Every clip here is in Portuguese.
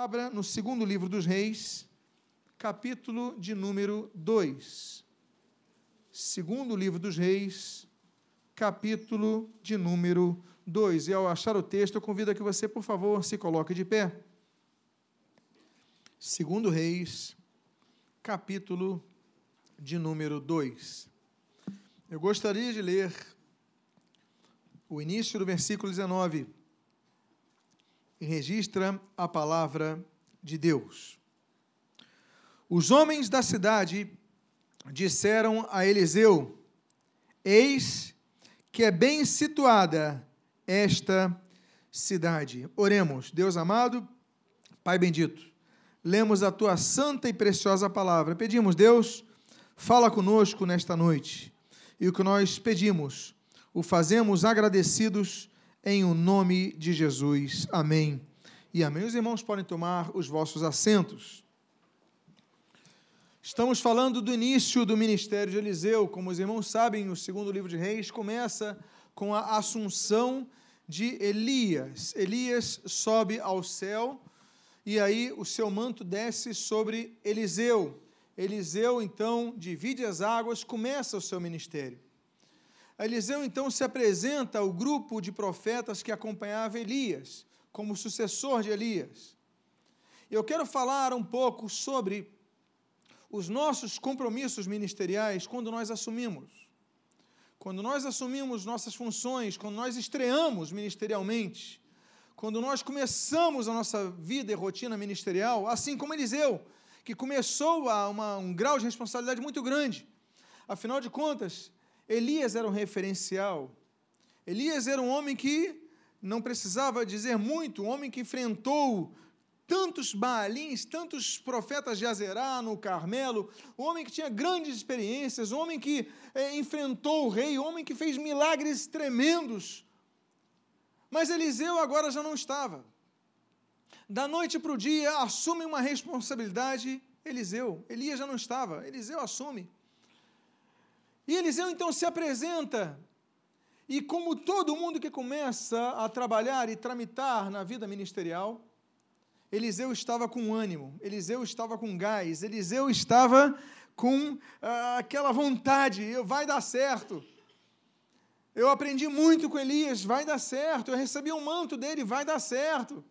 Abra no segundo livro dos Reis, capítulo de número 2. Segundo livro dos Reis, capítulo de número 2. E ao achar o texto, eu convido a que você, por favor, se coloque de pé. Segundo Reis, capítulo de número 2. Eu gostaria de ler o início do versículo 19, e registra a palavra de Deus. Os homens da cidade disseram a Eliseu: Eis que é bem situada esta cidade. Oremos, Deus amado, Pai bendito, lemos a tua santa e preciosa palavra. Pedimos, Deus, fala conosco nesta noite. E o que nós pedimos, o fazemos agradecidos em o nome de Jesus. Amém. E amém. Os irmãos podem tomar os vossos assentos. Estamos falando do início do ministério de Eliseu. Como os irmãos sabem, o segundo livro de Reis começa com a assunção de Elias. Elias sobe ao céu e aí o seu manto desce sobre Eliseu. Eliseu então divide as águas, começa o seu ministério. Eliseu então se apresenta ao grupo de profetas que acompanhava Elias, como sucessor de Elias. Eu quero falar um pouco sobre os nossos compromissos ministeriais quando nós assumimos. Quando nós assumimos nossas funções, quando nós estreamos ministerialmente, quando nós começamos a nossa vida e rotina ministerial, assim como Eliseu, que começou a uma, um grau de responsabilidade muito grande. Afinal de contas, Elias era um referencial. Elias era um homem que não precisava dizer muito, um homem que enfrentou tantos Baalins, tantos profetas de Azerá no Carmelo, um homem que tinha grandes experiências, um homem que é, enfrentou o rei, um homem que fez milagres tremendos. Mas Eliseu agora já não estava. Da noite para o dia, assume uma responsabilidade Eliseu. Elias já não estava, Eliseu assume. E Eliseu então se apresenta, e como todo mundo que começa a trabalhar e tramitar na vida ministerial, Eliseu estava com ânimo, Eliseu estava com gás, Eliseu estava com ah, aquela vontade, vai dar certo. Eu aprendi muito com Elias, vai dar certo. Eu recebi um manto dele, vai dar certo.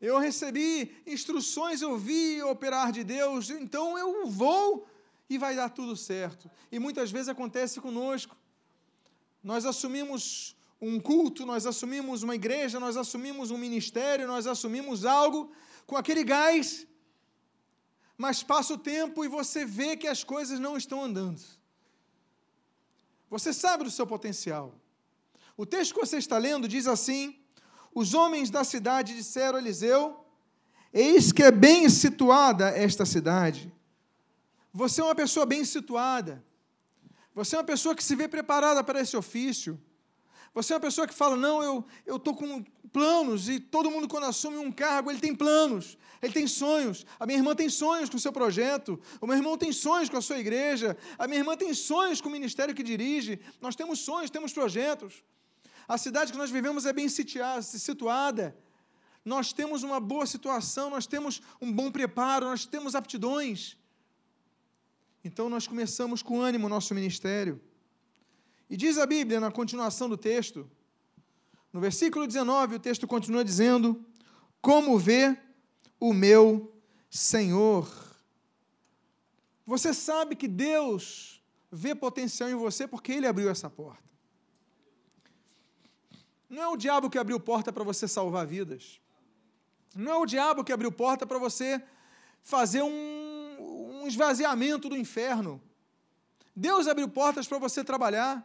Eu recebi instruções, eu vi operar de Deus, então eu vou e vai dar tudo certo. E muitas vezes acontece conosco. Nós assumimos um culto, nós assumimos uma igreja, nós assumimos um ministério, nós assumimos algo com aquele gás, mas passa o tempo e você vê que as coisas não estão andando. Você sabe do seu potencial. O texto que você está lendo diz assim: Os homens da cidade disseram a Eliseu: Eis que é bem situada esta cidade você é uma pessoa bem situada. Você é uma pessoa que se vê preparada para esse ofício. Você é uma pessoa que fala: não, eu estou com planos, e todo mundo, quando assume um cargo, ele tem planos, ele tem sonhos. A minha irmã tem sonhos com o seu projeto, o meu irmão tem sonhos com a sua igreja, a minha irmã tem sonhos com o ministério que dirige. Nós temos sonhos, temos projetos. A cidade que nós vivemos é bem situada. Nós temos uma boa situação, nós temos um bom preparo, nós temos aptidões. Então nós começamos com ânimo o nosso ministério. E diz a Bíblia na continuação do texto, no versículo 19, o texto continua dizendo: Como vê o meu Senhor. Você sabe que Deus vê potencial em você porque Ele abriu essa porta. Não é o diabo que abriu porta para você salvar vidas. Não é o diabo que abriu porta para você fazer um esvaziamento do inferno. Deus abriu portas para você trabalhar.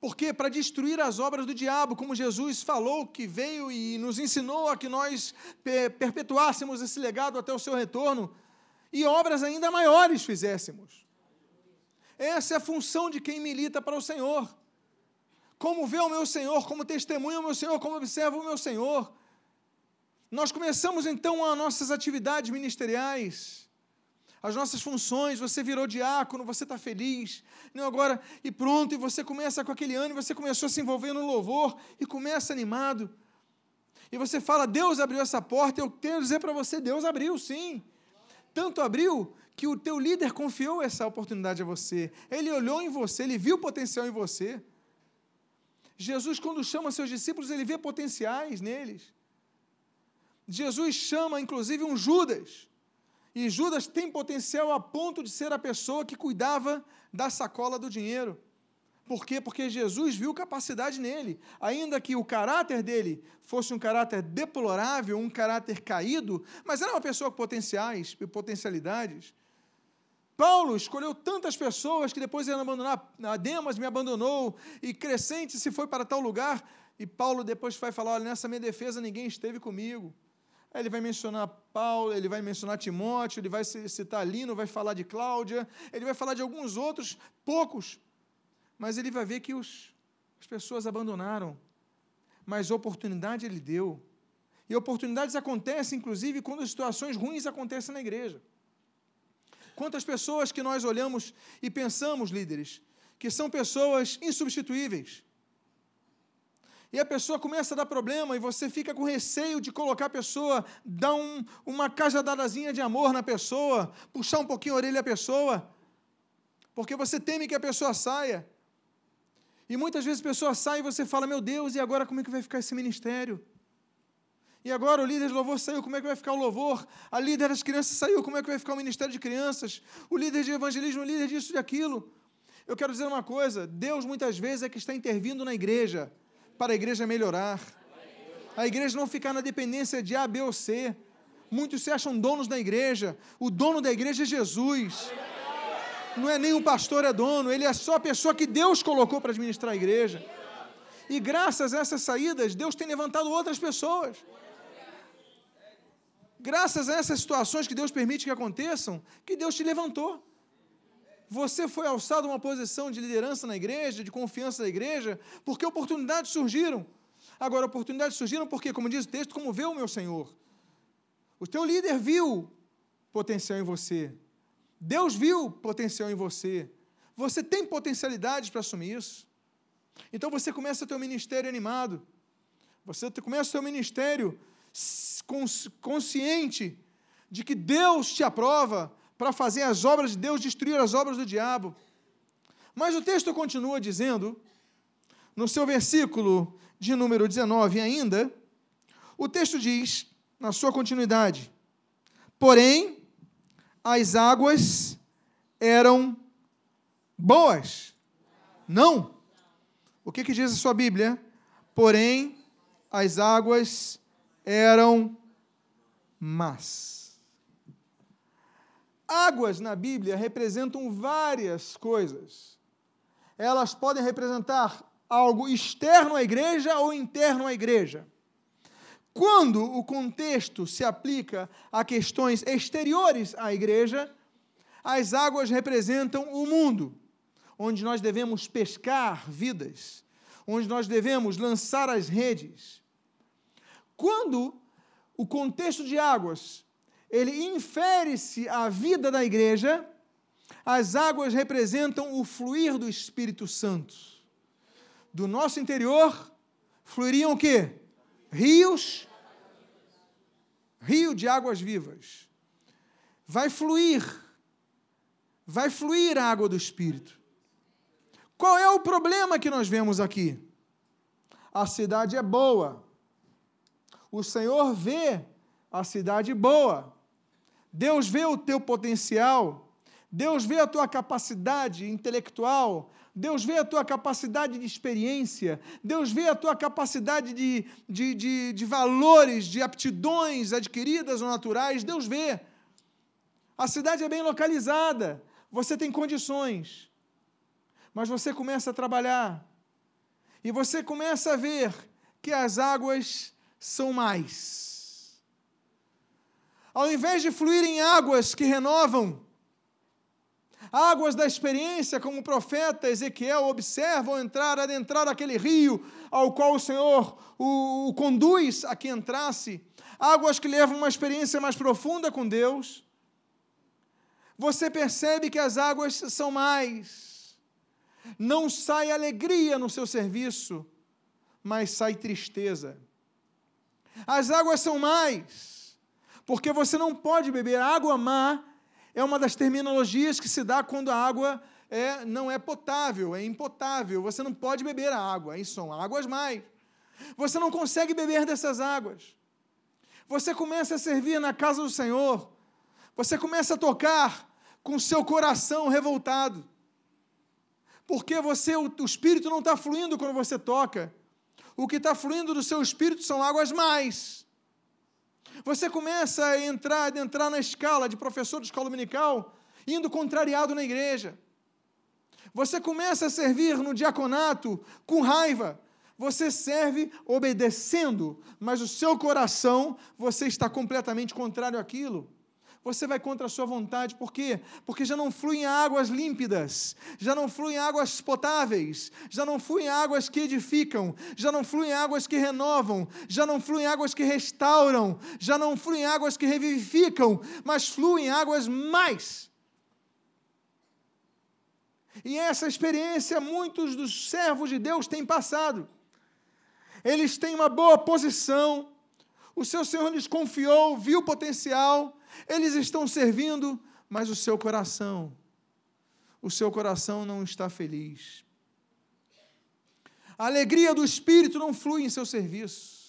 Por quê? Para destruir as obras do diabo, como Jesus falou que veio e nos ensinou a que nós perpetuássemos esse legado até o seu retorno e obras ainda maiores fizéssemos. Essa é a função de quem milita para o Senhor. Como vê o meu Senhor, como testemunha o meu Senhor, como observa o meu Senhor. Nós começamos então as nossas atividades ministeriais as nossas funções, você virou diácono, você está feliz, não agora, e pronto, e você começa com aquele ânimo, você começou a se envolver no louvor e começa animado. E você fala, Deus abriu essa porta, eu tenho a dizer para você, Deus abriu, sim. Tanto abriu que o teu líder confiou essa oportunidade a você. Ele olhou em você, ele viu o potencial em você. Jesus, quando chama seus discípulos, ele vê potenciais neles. Jesus chama, inclusive, um Judas. E Judas tem potencial a ponto de ser a pessoa que cuidava da sacola do dinheiro. Por quê? Porque Jesus viu capacidade nele. Ainda que o caráter dele fosse um caráter deplorável, um caráter caído, mas era uma pessoa com potenciais e potencialidades. Paulo escolheu tantas pessoas que depois ele abandonar. Demas me abandonou e Crescente se foi para tal lugar. E Paulo depois vai falar: olha, nessa minha defesa ninguém esteve comigo. Aí ele vai mencionar Paulo, ele vai mencionar Timóteo, ele vai citar Lino, vai falar de Cláudia, ele vai falar de alguns outros, poucos, mas ele vai ver que os, as pessoas abandonaram. Mas oportunidade ele deu. E oportunidades acontecem, inclusive, quando situações ruins acontecem na igreja. Quantas pessoas que nós olhamos e pensamos, líderes, que são pessoas insubstituíveis, e a pessoa começa a dar problema e você fica com receio de colocar a pessoa, dar um, uma cajadadazinha de amor na pessoa, puxar um pouquinho a orelha da pessoa, porque você teme que a pessoa saia. E muitas vezes a pessoa sai e você fala: Meu Deus, e agora como é que vai ficar esse ministério? E agora o líder de louvor saiu, como é que vai ficar o louvor? A líder das crianças saiu, como é que vai ficar o ministério de crianças? O líder de evangelismo, o líder disso e daquilo. Eu quero dizer uma coisa: Deus muitas vezes é que está intervindo na igreja para a igreja melhorar. A igreja não ficar na dependência de A, B ou C. Muitos se acham donos da igreja. O dono da igreja é Jesus. Não é nem o pastor é dono, ele é só a pessoa que Deus colocou para administrar a igreja. E graças a essas saídas, Deus tem levantado outras pessoas. Graças a essas situações que Deus permite que aconteçam, que Deus te levantou. Você foi alçado a uma posição de liderança na igreja, de confiança na igreja, porque oportunidades surgiram. Agora, oportunidades surgiram porque, como diz o texto, como vê o meu Senhor. O teu líder viu potencial em você. Deus viu potencial em você. Você tem potencialidades para assumir isso. Então você começa o teu ministério animado. Você começa o teu ministério consciente de que Deus te aprova, para fazer as obras de Deus, destruir as obras do diabo. Mas o texto continua dizendo, no seu versículo de número 19 ainda, o texto diz, na sua continuidade: Porém, as águas eram boas. Não. O que, que diz a sua Bíblia? Porém, as águas eram más. Águas na Bíblia representam várias coisas. Elas podem representar algo externo à igreja ou interno à igreja. Quando o contexto se aplica a questões exteriores à igreja, as águas representam o mundo, onde nós devemos pescar vidas, onde nós devemos lançar as redes. Quando o contexto de águas ele infere-se à vida da igreja, as águas representam o fluir do Espírito Santo. Do nosso interior fluiriam o quê? Rios, rio de águas vivas. Vai fluir, vai fluir a água do Espírito. Qual é o problema que nós vemos aqui? A cidade é boa. O Senhor vê a cidade boa. Deus vê o teu potencial, Deus vê a tua capacidade intelectual, Deus vê a tua capacidade de experiência, Deus vê a tua capacidade de, de, de, de valores, de aptidões adquiridas ou naturais, Deus vê. A cidade é bem localizada, você tem condições, mas você começa a trabalhar. E você começa a ver que as águas são mais ao invés de fluírem águas que renovam, águas da experiência, como o profeta Ezequiel observa ao entrar, adentrar aquele rio ao qual o Senhor o, o conduz a que entrasse, águas que levam uma experiência mais profunda com Deus, você percebe que as águas são mais. Não sai alegria no seu serviço, mas sai tristeza. As águas são mais, porque você não pode beber água má, é uma das terminologias que se dá quando a água é, não é potável, é impotável. Você não pode beber a água, aí são águas mais. Você não consegue beber dessas águas. Você começa a servir na casa do Senhor, você começa a tocar com seu coração revoltado, porque você, o, o espírito não está fluindo quando você toca. O que está fluindo do seu espírito são águas mais. Você começa a entrar, a entrar na escala de professor de escola dominical, indo contrariado na igreja. Você começa a servir no diaconato com raiva. Você serve obedecendo, mas o seu coração, você está completamente contrário àquilo você vai contra a sua vontade, por quê? Porque já não fluem águas límpidas, já não fluem águas potáveis, já não fluem águas que edificam, já não fluem águas que renovam, já não fluem águas que restauram, já não fluem águas que revivificam, mas fluem águas mais. E essa experiência muitos dos servos de Deus têm passado. Eles têm uma boa posição, o seu Senhor lhes confiou, viu o potencial, eles estão servindo, mas o seu coração, o seu coração não está feliz. A alegria do Espírito não flui em seu serviço.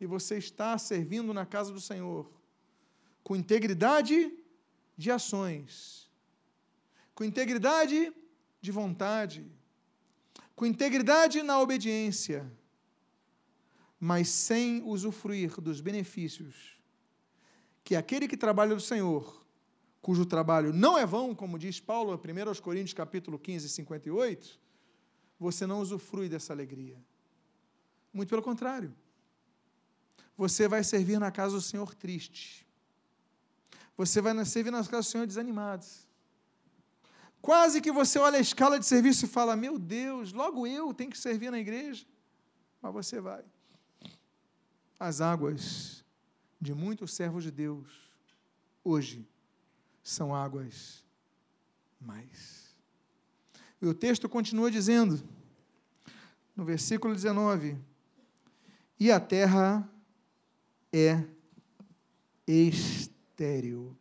E você está servindo na casa do Senhor com integridade de ações, com integridade de vontade, com integridade na obediência, mas sem usufruir dos benefícios que aquele que trabalha do Senhor, cujo trabalho não é vão, como diz Paulo, 1 Coríntios capítulo 15, 58, você não usufrui dessa alegria. Muito pelo contrário. Você vai servir na casa do Senhor triste. Você vai servir na casa do Senhor desanimado. Quase que você olha a escala de serviço e fala: Meu Deus, logo eu tenho que servir na igreja. Mas você vai. As águas de muitos servos de Deus, hoje, são águas mais. E o texto continua dizendo, no versículo 19: E a terra é estéril.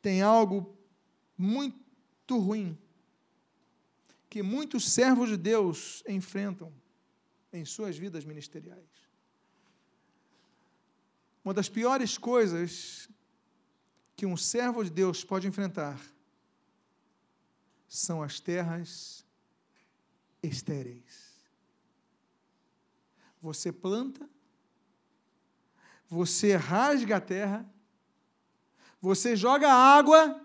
Tem algo muito ruim que muitos servos de Deus enfrentam em suas vidas ministeriais. Uma das piores coisas que um servo de Deus pode enfrentar são as terras estéreis. Você planta, você rasga a terra, você joga água,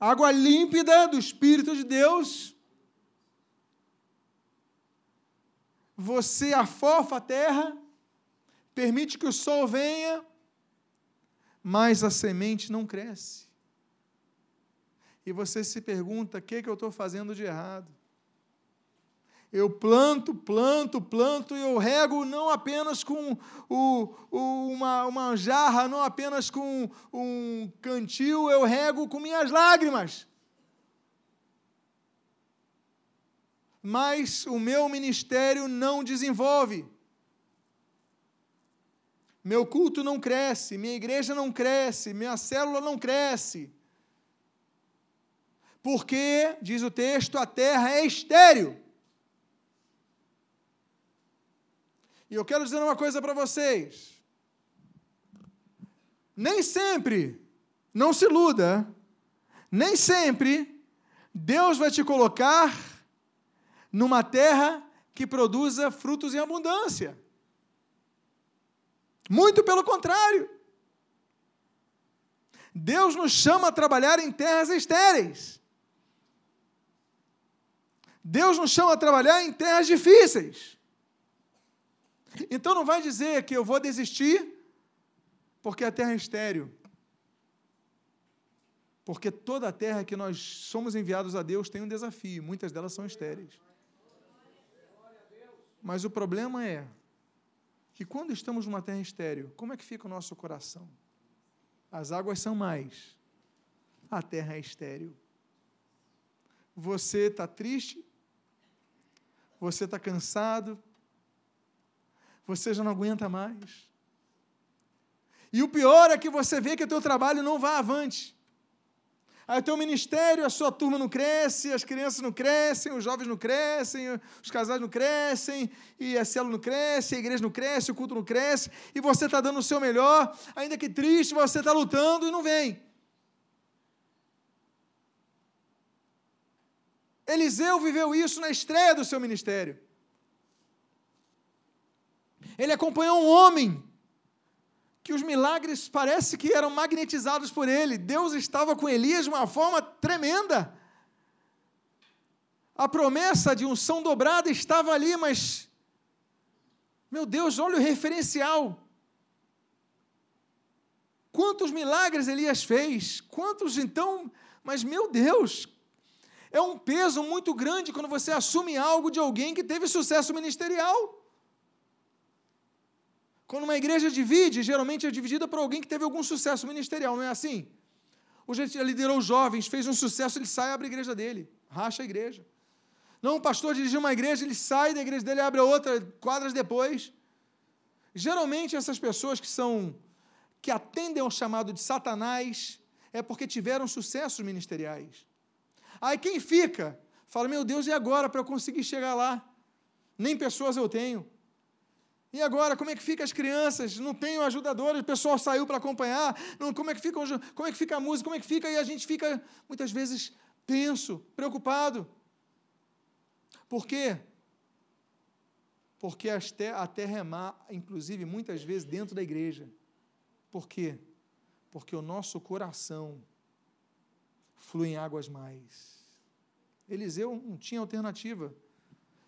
água límpida do Espírito de Deus, você afofa a terra, permite que o sol venha, mas a semente não cresce. E você se pergunta: o que, é que eu estou fazendo de errado? Eu planto, planto, planto e eu rego não apenas com o, o, uma, uma jarra, não apenas com um cantil, eu rego com minhas lágrimas. Mas o meu ministério não desenvolve meu culto não cresce, minha igreja não cresce, minha célula não cresce. Porque, diz o texto, a terra é estéril. E eu quero dizer uma coisa para vocês. Nem sempre, não se iluda, nem sempre Deus vai te colocar numa terra que produza frutos em abundância. Muito pelo contrário. Deus nos chama a trabalhar em terras estéreis. Deus nos chama a trabalhar em terras difíceis. Então não vai dizer que eu vou desistir porque a terra é estéril. Porque toda a terra que nós somos enviados a Deus tem um desafio, muitas delas são estéreis. Mas o problema é que quando estamos numa terra estéril, como é que fica o nosso coração? As águas são mais, a terra é estéril. Você está triste, você está cansado, você já não aguenta mais. E o pior é que você vê que o teu trabalho não vai avante. Aí o teu ministério, a sua turma não cresce, as crianças não crescem, os jovens não crescem, os casais não crescem, e a célula não cresce, a igreja não cresce, o culto não cresce, e você está dando o seu melhor, ainda que triste, você está lutando e não vem. Eliseu viveu isso na estreia do seu ministério. Ele acompanhou um homem que os milagres parece que eram magnetizados por ele. Deus estava com Elias de uma forma tremenda. A promessa de unção dobrada estava ali, mas meu Deus, olha o referencial. Quantos milagres Elias fez? Quantos então? Mas meu Deus, é um peso muito grande quando você assume algo de alguém que teve sucesso ministerial. Quando uma igreja divide, geralmente é dividida por alguém que teve algum sucesso ministerial, não é assim? O gente liderou jovens, fez um sucesso, ele sai e abre a igreja dele, racha a igreja. Não, o pastor dirigiu uma igreja, ele sai da igreja dele abre a outra quadras depois. Geralmente essas pessoas que são que atendem ao chamado de Satanás é porque tiveram sucessos ministeriais. Aí quem fica, fala: "Meu Deus, e agora para eu conseguir chegar lá? Nem pessoas eu tenho. E agora, como é que fica as crianças? Não tenho ajudadores, o pessoal saiu para acompanhar. Não, como, é que fica, como é que fica a música? Como é que fica? E a gente fica, muitas vezes, tenso, preocupado. Por quê? Porque a terra é má, inclusive, muitas vezes, dentro da igreja. Por quê? Porque o nosso coração flui em águas mais. Eliseu não tinha alternativa,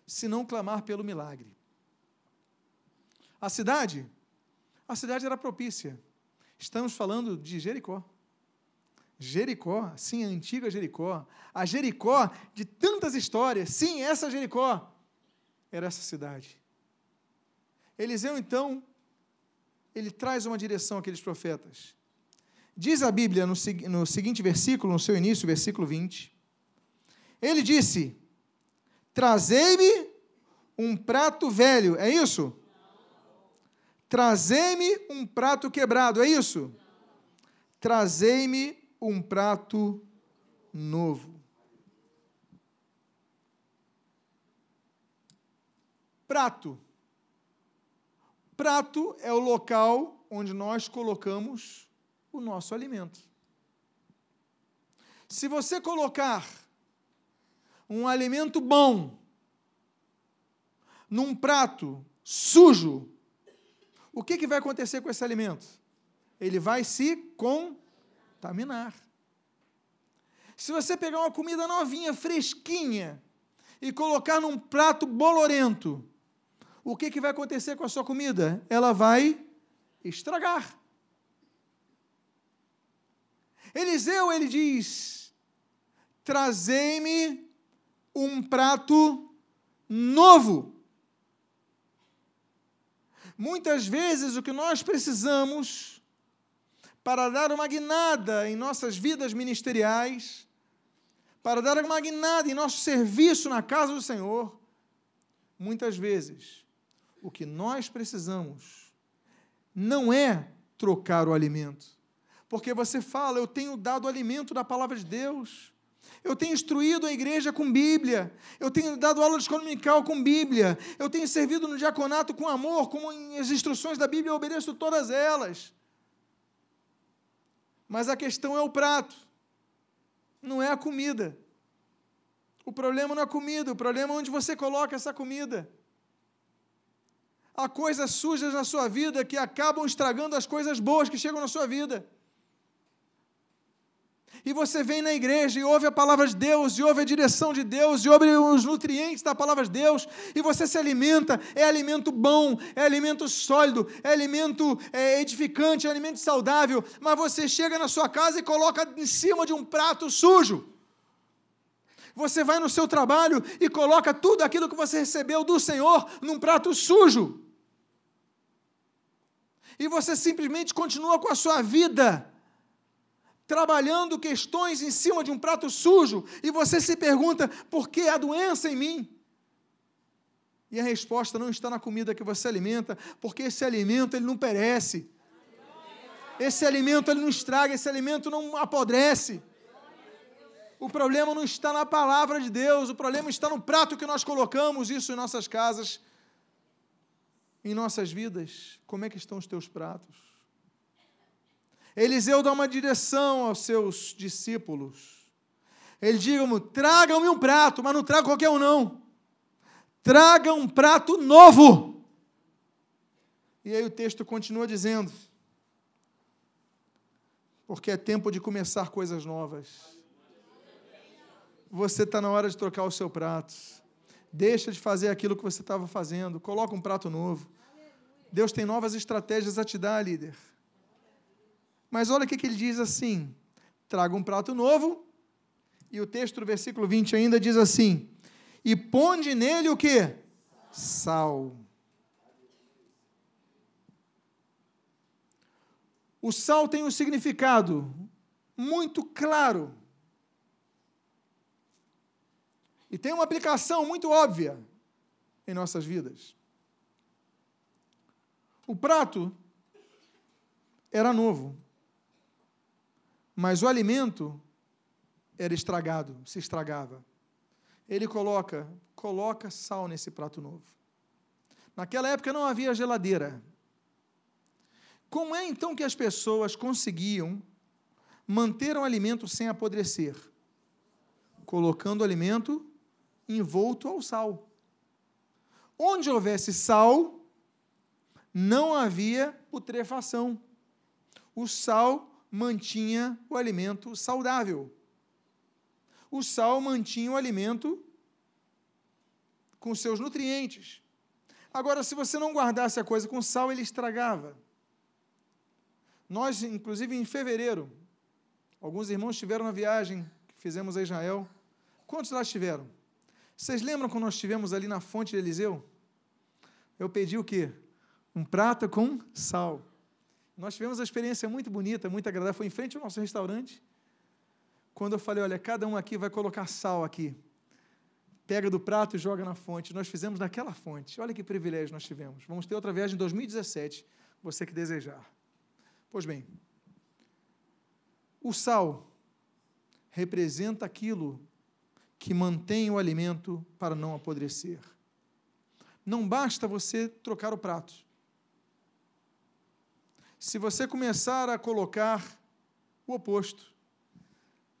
senão clamar pelo milagre. A cidade? A cidade era propícia. Estamos falando de Jericó. Jericó, sim, a antiga Jericó. A Jericó de tantas histórias. Sim, essa Jericó era essa cidade. Eliseu, então, ele traz uma direção àqueles profetas. Diz a Bíblia no, no seguinte versículo, no seu início, versículo 20. Ele disse: Trazei-me um prato velho. É isso? Trazei-me um prato quebrado, é isso? Trazei-me um prato novo. Prato. Prato é o local onde nós colocamos o nosso alimento. Se você colocar um alimento bom num prato sujo, o que, que vai acontecer com esse alimento? Ele vai se contaminar. Se você pegar uma comida novinha, fresquinha, e colocar num prato bolorento, o que, que vai acontecer com a sua comida? Ela vai estragar. Eliseu, ele diz: trazei-me um prato novo. Muitas vezes o que nós precisamos para dar uma guinada em nossas vidas ministeriais, para dar uma guinada em nosso serviço na casa do Senhor, muitas vezes o que nós precisamos não é trocar o alimento. Porque você fala, eu tenho dado alimento da palavra de Deus. Eu tenho instruído a igreja com Bíblia. Eu tenho dado aula de escola dominical com Bíblia. Eu tenho servido no diaconato com amor, como as instruções da Bíblia, eu obedeço todas elas. Mas a questão é o prato, não é a comida. O problema não é a comida, o problema é onde você coloca essa comida. Há coisas sujas na sua vida que acabam estragando as coisas boas que chegam na sua vida e você vem na igreja e ouve a palavra de Deus, e ouve a direção de Deus, e ouve os nutrientes da palavra de Deus, e você se alimenta, é alimento bom, é alimento sólido, é alimento é, edificante, é alimento saudável, mas você chega na sua casa e coloca em cima de um prato sujo. Você vai no seu trabalho e coloca tudo aquilo que você recebeu do Senhor num prato sujo. E você simplesmente continua com a sua vida trabalhando questões em cima de um prato sujo e você se pergunta por que a doença em mim? E a resposta não está na comida que você alimenta, porque esse alimento ele não perece. Esse alimento ele não estraga, esse alimento não apodrece. O problema não está na palavra de Deus, o problema está no prato que nós colocamos isso em nossas casas, em nossas vidas. Como é que estão os teus pratos? Eliseu dá uma direção aos seus discípulos. Ele diz: tragam-me um prato, mas não traga qualquer um, não. Traga um prato novo. E aí o texto continua dizendo: porque é tempo de começar coisas novas. Você está na hora de trocar o seu prato. Deixa de fazer aquilo que você estava fazendo. Coloca um prato novo. Deus tem novas estratégias a te dar, líder. Mas olha o que, ele diz assim: traga um prato novo. E o texto do versículo 20 ainda diz assim: e ponde nele o que? Sal. O sal tem um significado muito claro. E tem uma aplicação muito óbvia em nossas vidas. O prato era novo, mas o alimento era estragado, se estragava. Ele coloca, coloca sal nesse prato novo. Naquela época não havia geladeira. Como é então que as pessoas conseguiam manter um alimento sem apodrecer? Colocando o alimento envolto ao sal. Onde houvesse sal, não havia putrefação. O sal mantinha o alimento saudável. O sal mantinha o alimento com seus nutrientes. Agora, se você não guardasse a coisa com sal, ele estragava. Nós, inclusive em fevereiro, alguns irmãos estiveram na viagem que fizemos a Israel. Quantos lá estiveram? Vocês lembram quando nós estivemos ali na fonte de Eliseu? Eu pedi o quê? Um prato com sal. Nós tivemos uma experiência muito bonita, muito agradável. Foi em frente ao nosso restaurante. Quando eu falei, olha, cada um aqui vai colocar sal aqui. Pega do prato e joga na fonte. Nós fizemos naquela fonte. Olha que privilégio nós tivemos. Vamos ter outra viagem em 2017, você que desejar. Pois bem, o sal representa aquilo que mantém o alimento para não apodrecer. Não basta você trocar o prato. Se você começar a colocar o oposto,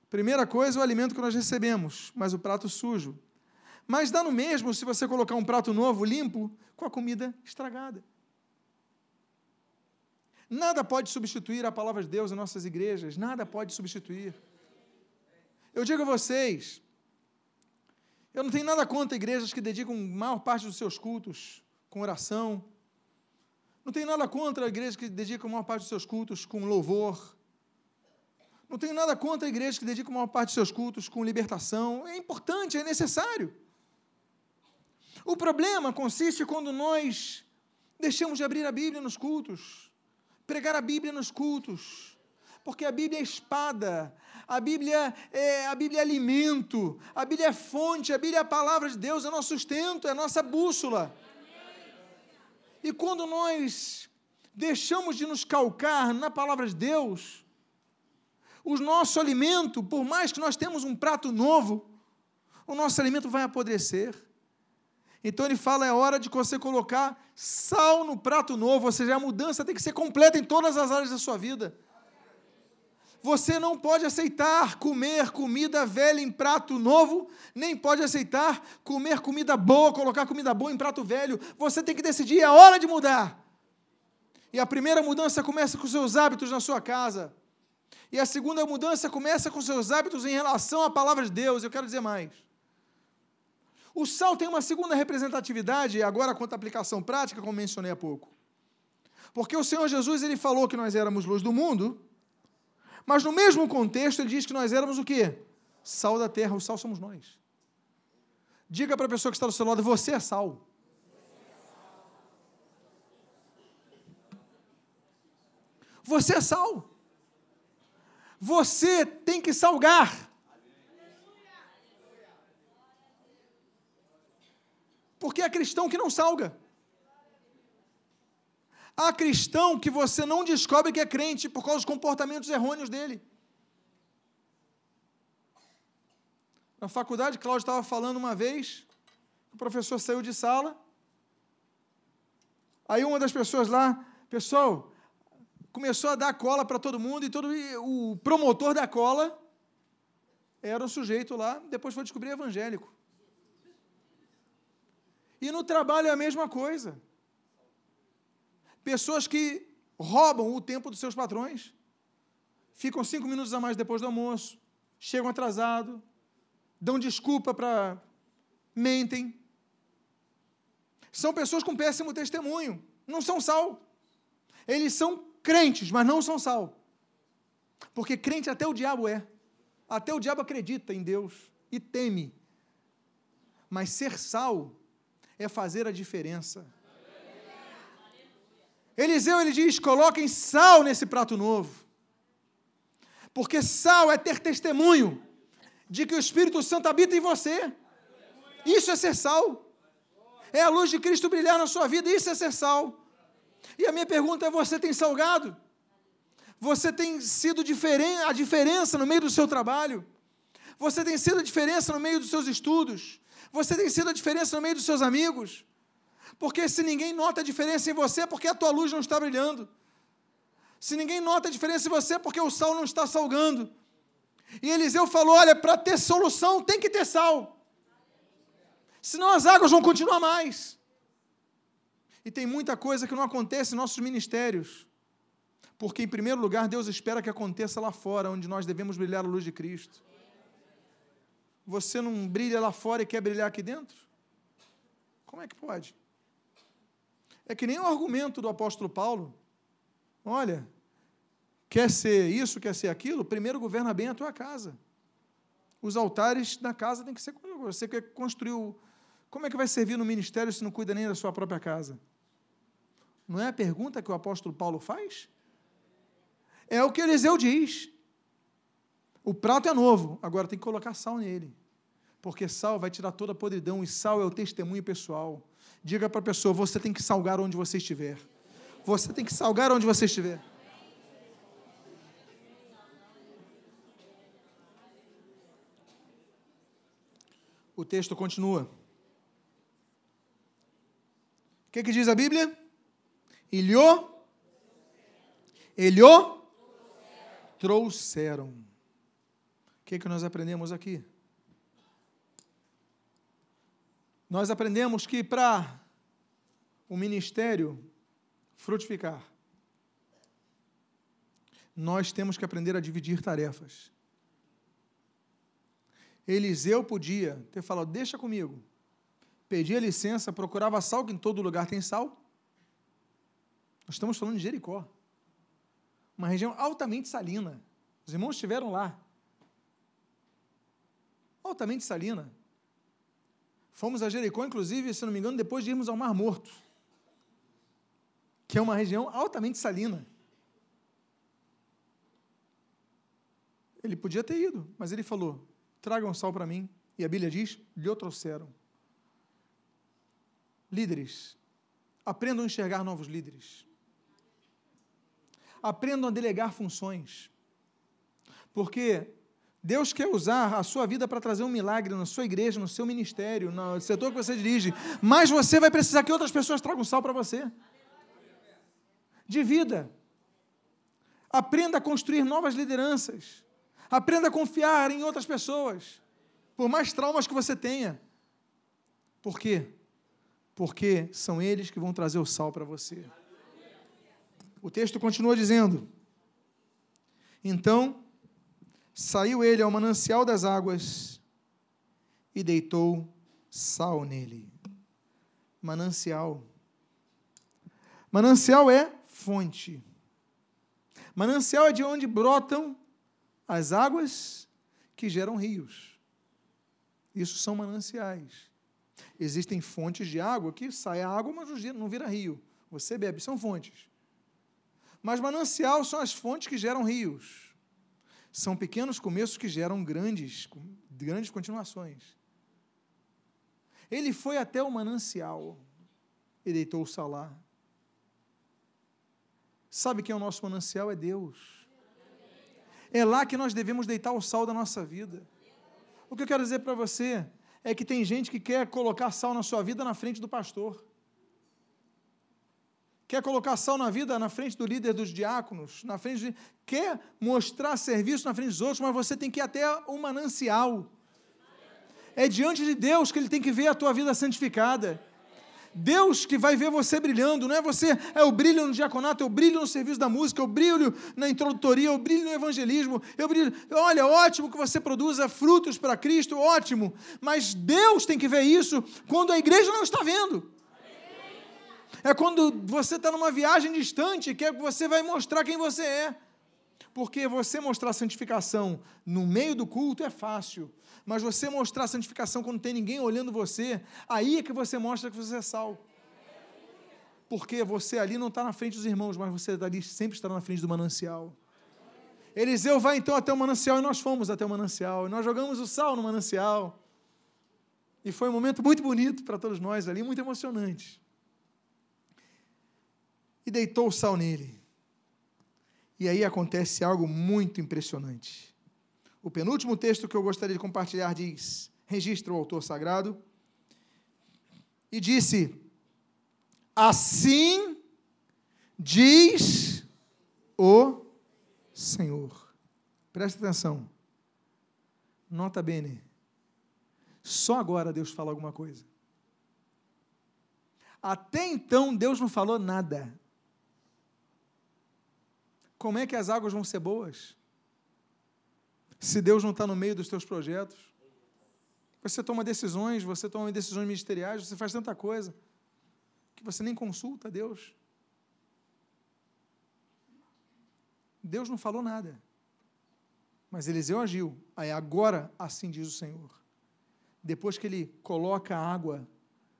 primeira coisa, o alimento que nós recebemos, mas o prato sujo. Mas dá no mesmo se você colocar um prato novo, limpo, com a comida estragada. Nada pode substituir a palavra de Deus em nossas igrejas, nada pode substituir. Eu digo a vocês, eu não tenho nada contra igrejas que dedicam maior parte dos seus cultos com oração. Não tenho nada contra igrejas que dedicam a maior parte dos seus cultos com louvor. Não tenho nada contra igrejas que dedicam a maior parte dos seus cultos com libertação. É importante, é necessário. O problema consiste quando nós deixamos de abrir a Bíblia nos cultos pregar a Bíblia nos cultos, porque a Bíblia é espada, a Bíblia é, a Bíblia é alimento, a Bíblia é fonte, a Bíblia é a palavra de Deus, é nosso sustento, é nossa bússola. E quando nós deixamos de nos calcar na palavra de Deus, o nosso alimento, por mais que nós temos um prato novo, o nosso alimento vai apodrecer. Então ele fala: é hora de você colocar sal no prato novo, ou seja, a mudança tem que ser completa em todas as áreas da sua vida. Você não pode aceitar comer comida velha em prato novo, nem pode aceitar comer comida boa, colocar comida boa em prato velho. Você tem que decidir, é hora de mudar. E a primeira mudança começa com seus hábitos na sua casa. E a segunda mudança começa com seus hábitos em relação à palavra de Deus. Eu quero dizer mais. O sal tem uma segunda representatividade, agora quanto à aplicação prática, como mencionei há pouco. Porque o Senhor Jesus ele falou que nós éramos luz do mundo, mas no mesmo contexto ele diz que nós éramos o quê? Sal da terra, o sal somos nós. Diga para a pessoa que está do seu lado, você é sal. Você é sal. Você tem que salgar. Porque há cristão que não salga. Há cristão que você não descobre que é crente por causa dos comportamentos errôneos dele. Na faculdade, Cláudio estava falando uma vez, o professor saiu de sala, aí uma das pessoas lá, pessoal, começou a dar cola para todo mundo e todo o promotor da cola era um sujeito lá, depois foi descobrir evangélico. E no trabalho é a mesma coisa. Pessoas que roubam o tempo dos seus patrões, ficam cinco minutos a mais depois do almoço, chegam atrasados, dão desculpa para. mentem. São pessoas com péssimo testemunho, não são sal. Eles são crentes, mas não são sal. Porque crente até o diabo é. Até o diabo acredita em Deus e teme. Mas ser sal é fazer a diferença. Eliseu ele diz: coloquem sal nesse prato novo. Porque sal é ter testemunho de que o Espírito Santo habita em você. Isso é ser sal. É a luz de Cristo brilhar na sua vida, isso é ser sal. E a minha pergunta é: você tem salgado? Você tem sido diferen a diferença no meio do seu trabalho? Você tem sido a diferença no meio dos seus estudos? Você tem sido a diferença no meio dos seus amigos? Porque se ninguém nota a diferença em você, é porque a tua luz não está brilhando. Se ninguém nota a diferença em você, é porque o sal não está salgando. E Eliseu falou: olha, para ter solução tem que ter sal. Senão as águas vão continuar mais. E tem muita coisa que não acontece em nossos ministérios. Porque, em primeiro lugar, Deus espera que aconteça lá fora, onde nós devemos brilhar a luz de Cristo. Você não brilha lá fora e quer brilhar aqui dentro? Como é que pode? É que nem o argumento do apóstolo Paulo. Olha, quer ser isso, quer ser aquilo? Primeiro governa bem a tua casa. Os altares da casa tem que ser. Você quer construir. Como é que vai servir no ministério se não cuida nem da sua própria casa? Não é a pergunta que o apóstolo Paulo faz? É o que Eliseu diz. O prato é novo, agora tem que colocar sal nele. Porque sal vai tirar toda a podridão e sal é o testemunho pessoal. Diga para a pessoa: você tem que salgar onde você estiver. Você tem que salgar onde você estiver. O texto continua. O que, que diz a Bíblia? O, ele o trouxeram. O que, que nós aprendemos aqui? Nós aprendemos que para o ministério frutificar, nós temos que aprender a dividir tarefas. Eliseu podia ter falado: Deixa comigo. Pedia licença, procurava sal, que em todo lugar tem sal. Nós estamos falando de Jericó uma região altamente salina. Os irmãos estiveram lá. Altamente salina. Fomos a Jericó, inclusive, se não me engano, depois de irmos ao Mar Morto, que é uma região altamente salina. Ele podia ter ido, mas ele falou: tragam sal para mim. E a Bíblia diz: lhe trouxeram. Líderes, aprendam a enxergar novos líderes aprendam a delegar funções. Porque Deus quer usar a sua vida para trazer um milagre na sua igreja, no seu ministério, no setor que você dirige, mas você vai precisar que outras pessoas tragam sal para você. De vida. Aprenda a construir novas lideranças. Aprenda a confiar em outras pessoas, por mais traumas que você tenha. Por quê? Porque são eles que vão trazer o sal para você. O texto continua dizendo: Então saiu ele ao manancial das águas e deitou sal nele. Manancial. Manancial é fonte. Manancial é de onde brotam as águas que geram rios. Isso são mananciais. Existem fontes de água que sai a água, mas não vira rio. Você bebe, são fontes. Mas manancial são as fontes que geram rios. São pequenos começos que geram grandes, grandes continuações. Ele foi até o manancial e deitou o lá. Sabe quem é o nosso manancial? É Deus. É lá que nós devemos deitar o sal da nossa vida. O que eu quero dizer para você é que tem gente que quer colocar sal na sua vida na frente do pastor. Quer colocar sal na vida na frente do líder dos diáconos, na frente de, quer mostrar serviço na frente dos outros, mas você tem que ir até o manancial. É diante de Deus que ele tem que ver a tua vida santificada. Deus que vai ver você brilhando, não é você, é o brilho no diaconato, é o brilho no serviço da música, é o brilho na introdutoria, é o brilho no evangelismo, é o brilho, olha, ótimo que você produza frutos para Cristo, ótimo, mas Deus tem que ver isso quando a igreja não está vendo. É quando você está numa viagem distante, que é você vai mostrar quem você é. Porque você mostrar santificação no meio do culto é fácil, mas você mostrar santificação quando tem ninguém olhando você, aí é que você mostra que você é sal. Porque você ali não está na frente dos irmãos, mas você ali sempre está na frente do manancial. Eliseu vai então até o manancial e nós fomos até o manancial. E nós jogamos o sal no manancial. E foi um momento muito bonito para todos nós ali, muito emocionante. E deitou o sal nele. E aí acontece algo muito impressionante. O penúltimo texto que eu gostaria de compartilhar diz: registra o autor sagrado. E disse: Assim diz o Senhor. Presta atenção. Nota bene. Só agora Deus fala alguma coisa. Até então Deus não falou nada. Como é que as águas vão ser boas? se Deus não está no meio dos teus projetos. Você toma decisões, você toma decisões ministeriais, você faz tanta coisa que você nem consulta Deus. Deus não falou nada. Mas Eliseu agiu. Aí agora, assim diz o Senhor. Depois que ele coloca água,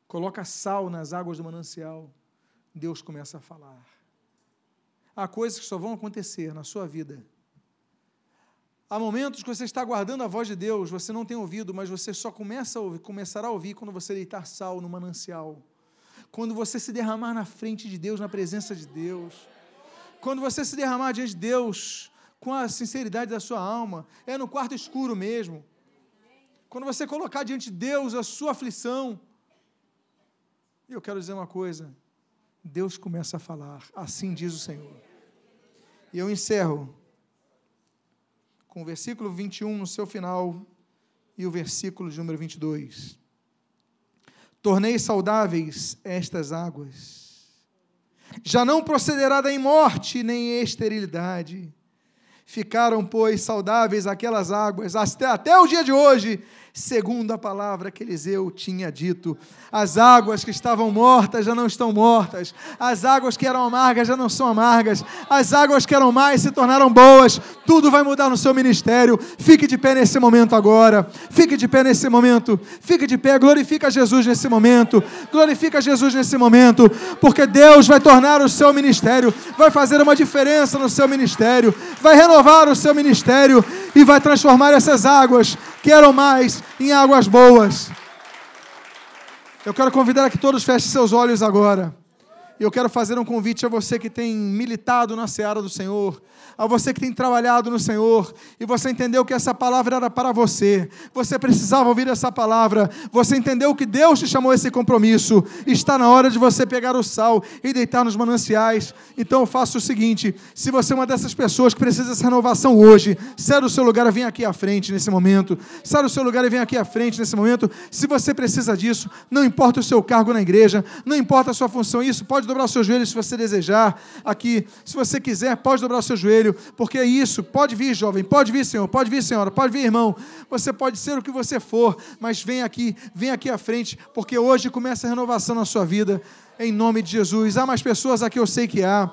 coloca sal nas águas do manancial, Deus começa a falar. Há coisas que só vão acontecer na sua vida Há momentos que você está guardando a voz de Deus, você não tem ouvido, mas você só começa a ouvir, começará a ouvir quando você deitar sal no manancial. Quando você se derramar na frente de Deus, na presença de Deus. Quando você se derramar diante de Deus com a sinceridade da sua alma, é no quarto escuro mesmo. Quando você colocar diante de Deus a sua aflição, eu quero dizer uma coisa: Deus começa a falar, assim diz o Senhor. E eu encerro com o versículo 21 no seu final e o versículo de número 22. Tornei saudáveis estas águas. Já não procederá em morte nem esterilidade. Ficaram, pois, saudáveis aquelas águas até, até o dia de hoje, segundo a palavra que Eliseu tinha dito. As águas que estavam mortas já não estão mortas, as águas que eram amargas já não são amargas, as águas que eram mais se tornaram boas. Tudo vai mudar no seu ministério. Fique de pé nesse momento agora. Fique de pé nesse momento. Fique de pé. Glorifica Jesus nesse momento. Glorifica Jesus nesse momento, porque Deus vai tornar o seu ministério, vai fazer uma diferença no seu ministério, vai renovar o seu ministério e vai transformar essas águas que eram mais em águas boas. Eu quero convidar a que todos fechem seus olhos agora. E eu quero fazer um convite a você que tem militado na seara do Senhor, a você que tem trabalhado no Senhor e você entendeu que essa palavra era para você, você precisava ouvir essa palavra, você entendeu que Deus te chamou esse compromisso, está na hora de você pegar o sal e deitar nos mananciais. Então eu faço o seguinte: se você é uma dessas pessoas que precisa dessa renovação hoje, sai do seu lugar e vem aqui à frente nesse momento, sai do seu lugar e vem aqui à frente nesse momento. Se você precisa disso, não importa o seu cargo na igreja, não importa a sua função, isso pode dobrar o seu joelho se você desejar aqui, se você quiser, pode dobrar o seu joelho porque é isso. Pode vir, jovem, pode vir, Senhor, pode vir, Senhora, pode vir, irmão. Você pode ser o que você for, mas vem aqui, vem aqui à frente, porque hoje começa a renovação na sua vida, em nome de Jesus. Há mais pessoas aqui, eu sei que há.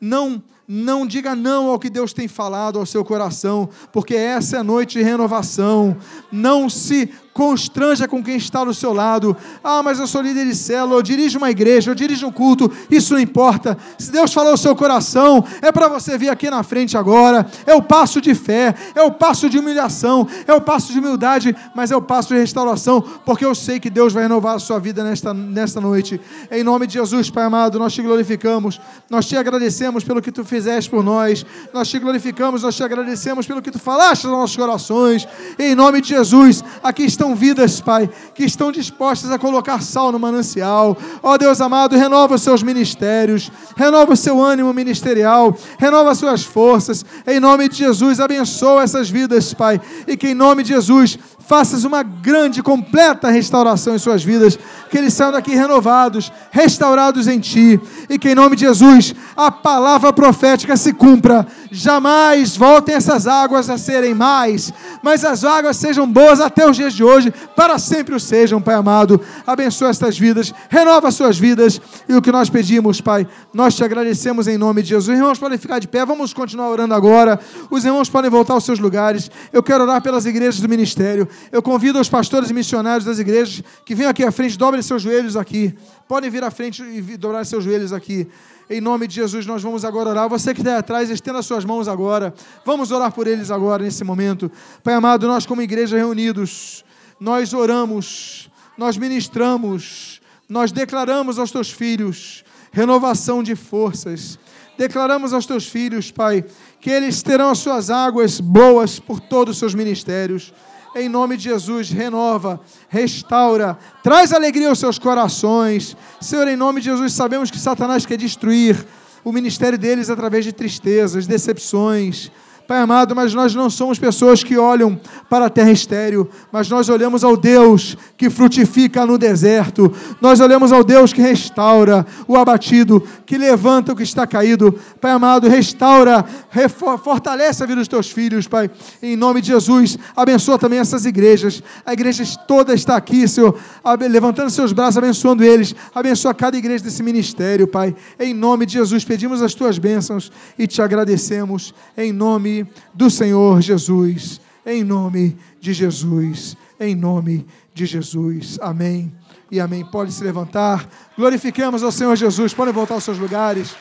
Não não diga não ao que Deus tem falado ao seu coração, porque essa é a noite de renovação. Não se constranja com quem está do seu lado. Ah, mas eu sou líder de célula, eu dirijo uma igreja, eu dirijo um culto, isso não importa. Se Deus falou o seu coração, é para você vir aqui na frente agora. É o passo de fé, é o passo de humilhação, é o passo de humildade, mas é o passo de restauração, porque eu sei que Deus vai renovar a sua vida nesta, nesta noite. Em nome de Jesus, Pai amado, nós te glorificamos, nós te agradecemos pelo que tu fizeste por nós, nós te glorificamos, nós te agradecemos pelo que tu falaste aos nossos corações. Em nome de Jesus, aqui estão vidas, Pai, que estão dispostas a colocar sal no manancial. Ó Deus amado, renova os seus ministérios, renova o seu ânimo ministerial, renova as suas forças. Em nome de Jesus, abençoa essas vidas, Pai, e que em nome de Jesus faças uma grande, completa restauração em suas vidas, que eles saiam daqui renovados, restaurados em Ti, e que em nome de Jesus a palavra profética se cumpra. Jamais voltem essas águas a serem mais, mas as águas sejam boas até os dias de hoje, para sempre o sejam, Pai amado. Abençoa estas vidas, renova suas vidas, e o que nós pedimos, Pai, nós te agradecemos em nome de Jesus. Os irmãos podem ficar de pé, vamos continuar orando agora. Os irmãos podem voltar aos seus lugares. Eu quero orar pelas igrejas do ministério. Eu convido os pastores e missionários das igrejas que venham aqui à frente, dobrem seus joelhos aqui. Podem vir à frente e dobrar seus joelhos aqui. Em nome de Jesus, nós vamos agora orar. Você que está atrás, estenda suas mãos agora. Vamos orar por eles agora, nesse momento. Pai amado, nós, como igreja reunidos, nós oramos, nós ministramos, nós declaramos aos teus filhos renovação de forças. Declaramos aos teus filhos, Pai, que eles terão as suas águas boas por todos os seus ministérios em nome de Jesus, renova, restaura, traz alegria aos seus corações. Senhor, em nome de Jesus, sabemos que Satanás quer destruir o ministério deles através de tristezas, decepções Pai amado, mas nós não somos pessoas que olham para a terra estéreo, mas nós olhamos ao Deus que frutifica no deserto, nós olhamos ao Deus que restaura o abatido, que levanta o que está caído. Pai amado, restaura, fortalece a vida dos teus filhos, Pai, em nome de Jesus. Abençoa também essas igrejas, a igreja toda está aqui, Senhor, levantando seus braços, abençoando eles. Abençoa cada igreja desse ministério, Pai, em nome de Jesus. Pedimos as tuas bênçãos e te agradecemos, em nome do Senhor Jesus, em nome de Jesus, em nome de Jesus. Amém e amém. Pode se levantar. Glorifiquemos ao Senhor Jesus. Podem voltar aos seus lugares.